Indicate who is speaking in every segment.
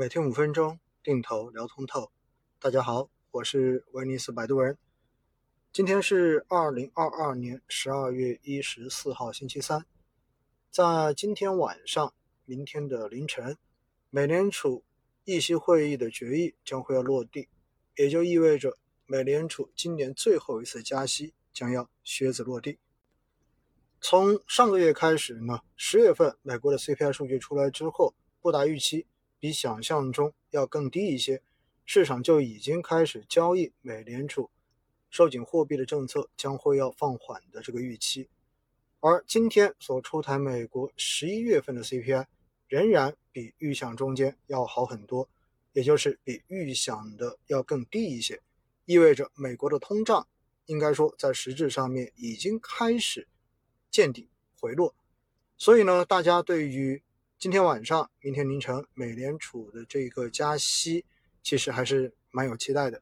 Speaker 1: 每天五分钟，定投聊通透。大家好，我是威尼斯摆渡人。今天是二零二二年十二月一十四号，星期三。在今天晚上、明天的凌晨，美联储议息会议的决议将会要落地，也就意味着美联储今年最后一次加息将要靴子落地。从上个月开始呢，十月份美国的 CPI 数据出来之后，不达预期，比想象中要更低一些，市场就已经开始交易美联储收紧货币的政策将会要放缓的这个预期。而今天所出台美国十一月份的 CPI 仍然比预想中间要好很多，也就是比预想的要更低一些，意味着美国的通胀应该说在实质上面已经开始。见底回落，所以呢，大家对于今天晚上、明天凌晨美联储的这个加息，其实还是蛮有期待的。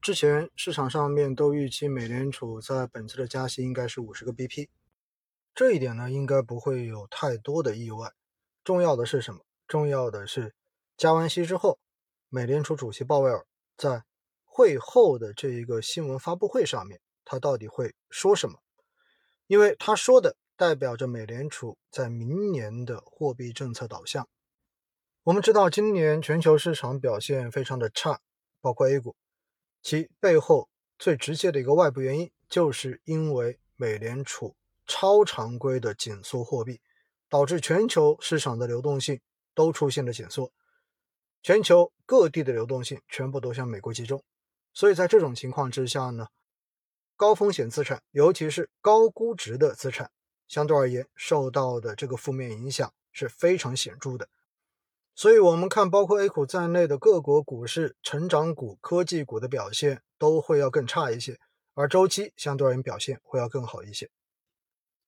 Speaker 1: 之前市场上面都预期美联储在本次的加息应该是五十个 BP，这一点呢，应该不会有太多的意外。重要的是什么？重要的是加完息之后，美联储主席鲍威尔在会后的这一个新闻发布会上面，他到底会说什么？因为他说的代表着美联储在明年的货币政策导向。我们知道，今年全球市场表现非常的差，包括 A 股，其背后最直接的一个外部原因，就是因为美联储超常规的紧缩货币，导致全球市场的流动性都出现了紧缩，全球各地的流动性全部都向美国集中。所以在这种情况之下呢？高风险资产，尤其是高估值的资产，相对而言受到的这个负面影响是非常显著的。所以，我们看包括 A 股在内的各国股市，成长股、科技股的表现都会要更差一些，而周期相对而言表现会要更好一些。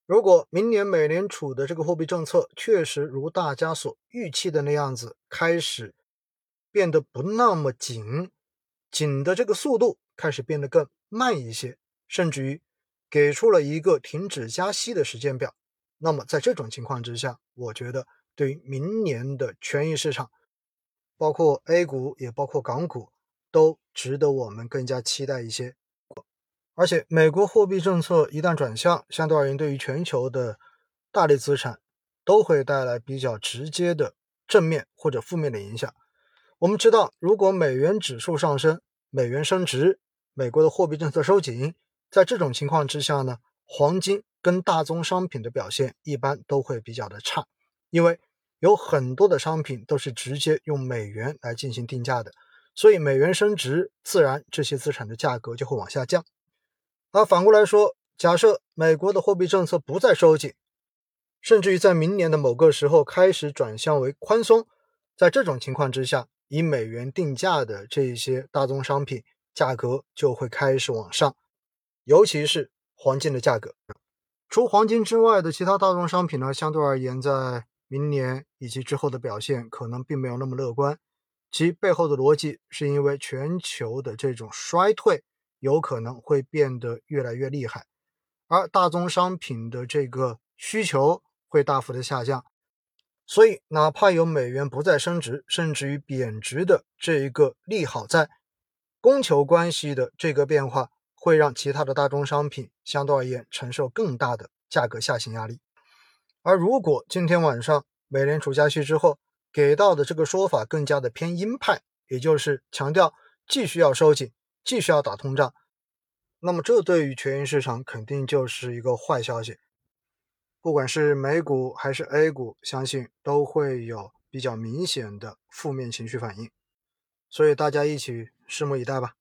Speaker 1: 如果明年美联储的这个货币政策确实如大家所预期的那样子，开始变得不那么紧，紧的这个速度开始变得更慢一些。甚至于给出了一个停止加息的时间表。那么在这种情况之下，我觉得对于明年的权益市场，包括 A 股也包括港股，都值得我们更加期待一些。而且美国货币政策一旦转向，相对而言对于全球的大类资产都会带来比较直接的正面或者负面的影响。我们知道，如果美元指数上升，美元升值，美国的货币政策收紧。在这种情况之下呢，黄金跟大宗商品的表现一般都会比较的差，因为有很多的商品都是直接用美元来进行定价的，所以美元升值，自然这些资产的价格就会往下降。而反过来说，假设美国的货币政策不再收紧，甚至于在明年的某个时候开始转向为宽松，在这种情况之下，以美元定价的这些大宗商品价格就会开始往上。尤其是黄金的价格，除黄金之外的其他大宗商品呢，相对而言，在明年以及之后的表现可能并没有那么乐观。其背后的逻辑是因为全球的这种衰退有可能会变得越来越厉害，而大宗商品的这个需求会大幅的下降。所以，哪怕有美元不再升值，甚至于贬值的这一个利好在，供求关系的这个变化。会让其他的大宗商品相对而言承受更大的价格下行压力，而如果今天晚上美联储加息之后给到的这个说法更加的偏鹰派，也就是强调继续要收紧，继续要打通胀，那么这对于权益市场肯定就是一个坏消息，不管是美股还是 A 股，相信都会有比较明显的负面情绪反应，所以大家一起拭目以待吧。